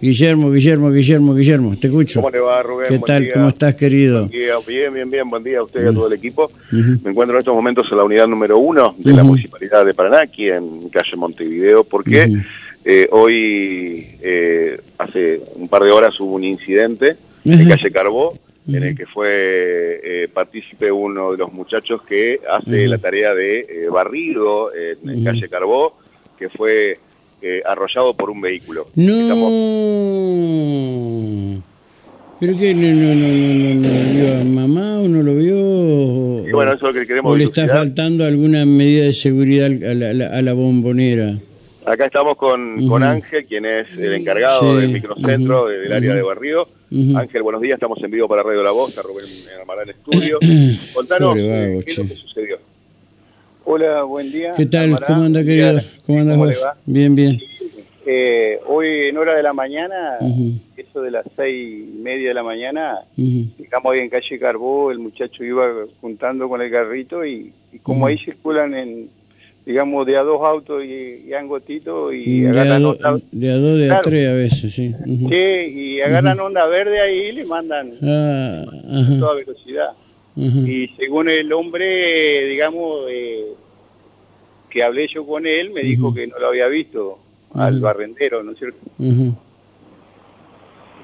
Guillermo, Guillermo, Guillermo, Guillermo, te escucho. ¿Cómo le va, Rubén? ¿Qué Buen tal? día. ¿Cómo estás, querido? Bien, bien, bien. Buen día a usted y a todo el equipo. Me encuentro en estos momentos en la unidad número uno de la. Municipalidad de Paraná, aquí en calle Montevideo, porque eh, hoy, eh, hace un par de horas, hubo un incidente en calle Carbó, en el que fue eh, partícipe uno de los muchachos que hace la tarea de eh, barrido en, en calle Carbó, que fue eh, arrollado por un vehículo. Estamos- No. ¿Pero qué? ¿No, no, no, no, no, no lo vio a mamá o no lo vio? O, Y bueno, eso es lo que queremos ¿O le está dilucidar. faltando alguna medida de seguridad a la, a la- a la bombonera? Acá estamos con, con Ángel, quien es el encargado Sí, del microcentro, del área de barrido. Ujú. Ángel, buenos días, estamos en vivo para Radio La Voz, está Rubén Armarán Estudio. Contanos Pobre eh, qué es lo que sucedió. Hola, buen día. ¿Qué tal? ¿Cómo anda, querido? ¿Cómo andas ¿Cómo vos? le va? Bien, bien. Eh, hoy en hora de la mañana, eso de las seis y media de la mañana, estamos ahí en calle Carbó, el muchacho iba juntando con el carrito y, y como ahí circulan en, digamos, de a dos autos y, y angotito y De a, agarran do- onda, de a dos, de a tres a veces, sí. Sí, y agarran onda verde ahí y le mandan Ah, a toda velocidad. Y según el hombre, digamos, eh, que hablé yo con él, me dijo que no lo había visto al barrendero, ¿no es cierto? No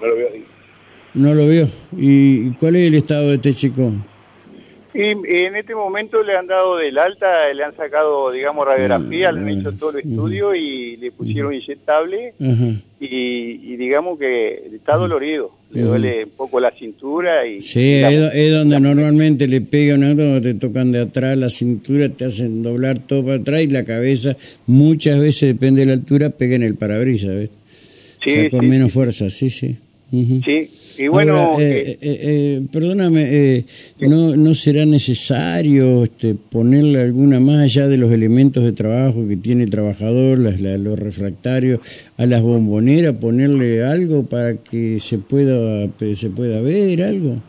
lo veo ahí. No lo vio. ¿Y cuál es el estado de este chico? Y en este momento le han dado del alta, le han sacado, digamos, radiografía, le han hecho todo el estudio y le pusieron inyectable y digamos que está dolorido, le duele un poco la cintura y... Sí, y la- es, do- es donde normalmente le pega un auto, cuando te tocan de atrás la cintura, te hacen doblar todo para atrás y la cabeza, muchas veces, depende de la altura, pega en el parabrisas, ¿ves? sí, o sea, con sí, menos fuerza, sí, sí. Sí. Y bueno, Ahora, eh, eh, eh, eh, perdóname, eh, ¿no, ¿no será necesario este, ponerle alguna más allá de los elementos de trabajo que tiene el trabajador, las, la- los refractarios, a las bomboneras, ponerle algo para que se pueda, se pueda ver algo?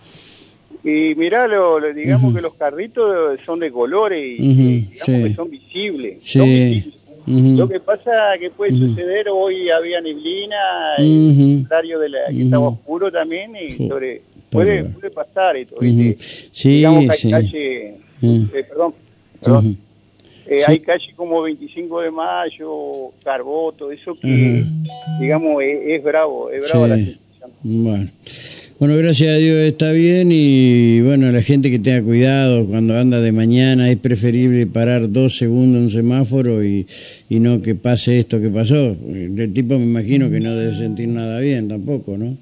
y mirá, lo, lo- digamos que los carritos son de colores y, digamos sí. que son visibles. Sí. son visibles. Lo que pasa que puede suceder, hoy había neblina, Ujú. el horario de la, que estaba oscuro también, y sobre, puede, puede pasar esto. Sí, Digamos que hay sí. calle, eh, perdón, perdón, eh, Sí. hay calle como 25 de mayo, Carbó, todo eso que, digamos, es, es bravo, es bravo la situación. Bueno. Bueno, gracias a Dios está bien y bueno, la gente que tenga cuidado cuando anda de mañana es preferible parar dos segundos en un semáforo y, y no que pase esto que pasó. El tipo me imagino que no debe sentir nada bien tampoco, ¿no?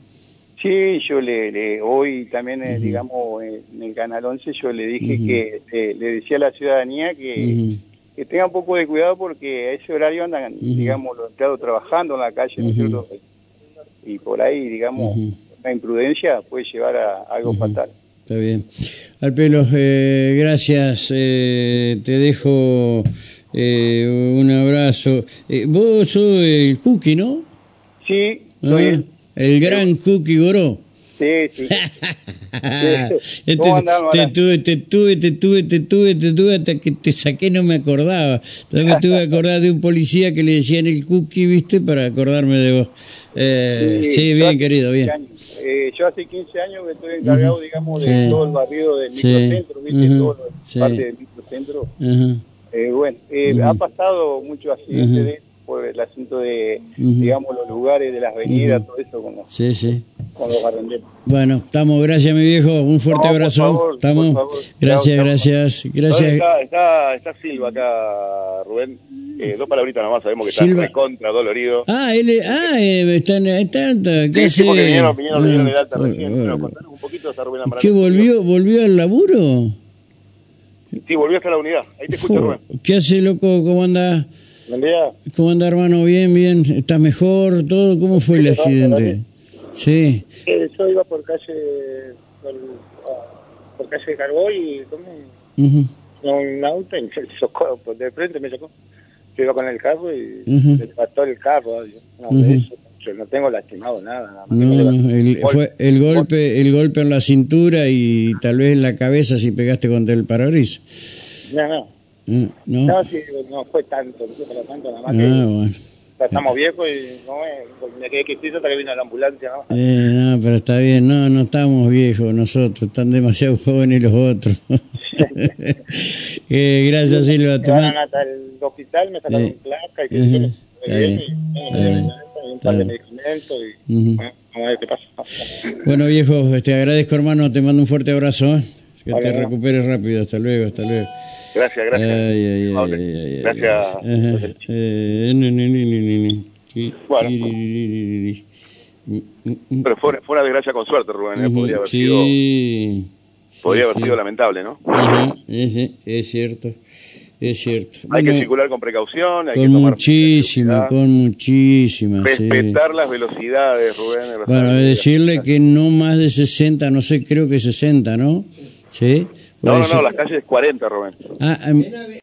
Sí, yo le, le- hoy también, eh, digamos, en el Canal 11 yo le dije que eh, le decía a la ciudadanía que, que tenga un poco de cuidado porque a ese horario andan, digamos, los empleados trabajando en la calle, ¿no es cierto? Y por ahí, digamos. Una imprudencia puede llevar a algo fatal. Está bien. Alpelo, eh, gracias. eh, te dejo eh, un abrazo. Eh, vos sos el Cookie, ¿no? Sí, Ah, estoy bien. el gran Cookie Goró. Sí, sí. Este, ¿Cómo andás, te tuve, te tuve, te tuve, te tuve, te tuve hasta que te saqué, no me acordaba. Entonces me tuve que acordar de un policía que le decían el cookie, ¿viste? Para acordarme de vos. Eh, sí, bien, querido, 15 bien. eh, yo hace 15 años que estoy encargado, digamos, de Sí. todo el barrio del microcentro, ¿viste? Ujú. Todo lo- parte del microcentro. Eh, bueno, eh, ha pasado muchos accidentes Ujú. de- por el asunto de, digamos, los lugares de las avenidas, todo eso con los, Sí, sí. Bueno, estamos, gracias mi viejo, un fuerte No, por abrazo. favor, estamos. por favor. Gracias, gracias, gracias. Está, está, está Silva acá, Rubén. Eh, dos palabritas nomás, sabemos que Silva. está recontra dolorido. Ah, él, ah, eh, está en está, está- ¿qué Sí, sí, hace? porque vinieron, vinieron, Ah, vinieron el alta bueno, recién. bueno. Contanos un poquito, Rubén ¿Qué volvió, volvió al laburo? Sí, volvió hasta la unidad. Ahí te escucho, Rubén. ¿Qué hace, loco? ¿Cómo anda? Buen día. ¿Cómo anda, hermano? Bien, bien. ¿Estás mejor? ¿Todo? ¿Cómo fue el accidente? Sí. Eh, yo iba por calle por, ah, por calle de Carbó y tomé un auto y me chocó, pues, de frente me chocó. Yo iba con el carro y Ujú. me pasó el carro. No, Ujú. de eso, yo no tengo lastimado nada. nada más No, me el, fue el golpe, el golpe en la cintura y tal vez en la cabeza si pegaste contra el parabrisas. No, no. Mm, ¿No? No, sí, no fue tanto, no fue para tanto, nada más Ah, que bueno. Ya estamos viejos y no me, me quedé quietito hasta que vino la ambulancia. ¿no? Eh, no, pero está bien, no, no estamos viejos nosotros, están demasiado jóvenes los otros. eh, gracias Silva. Me van hasta el hospital, me sacaron Eh, placa y que está bien, y, está bien, y un está par de bien. medicamentos y Ujú. bueno, vamos a ver qué pasa. Bueno, viejo, te agradezco, hermano, te mando un fuerte abrazo. Que Vale, te hermano. recuperes rápido, hasta luego, hasta luego. Gracias, gracias. Ay, ay, ay, gracias. Eh. Sí, Bueno. Pero fue, fue una desgracia con suerte, Rubén. ¿eh? Podría haber sido, sí, podría sí, haber sí. sido lamentable, ¿no? Ajá, es cierto, es cierto. Hay que Bueno, circular con precaución, hay que con tomar muchísima, con muchísima, sí. respetar las velocidades, Rubén. Bueno, decirle que no más de 60, no sé, creo que 60, ¿no? ¿Sí? No, no, no, las calles 40, Rubén. Ah, em,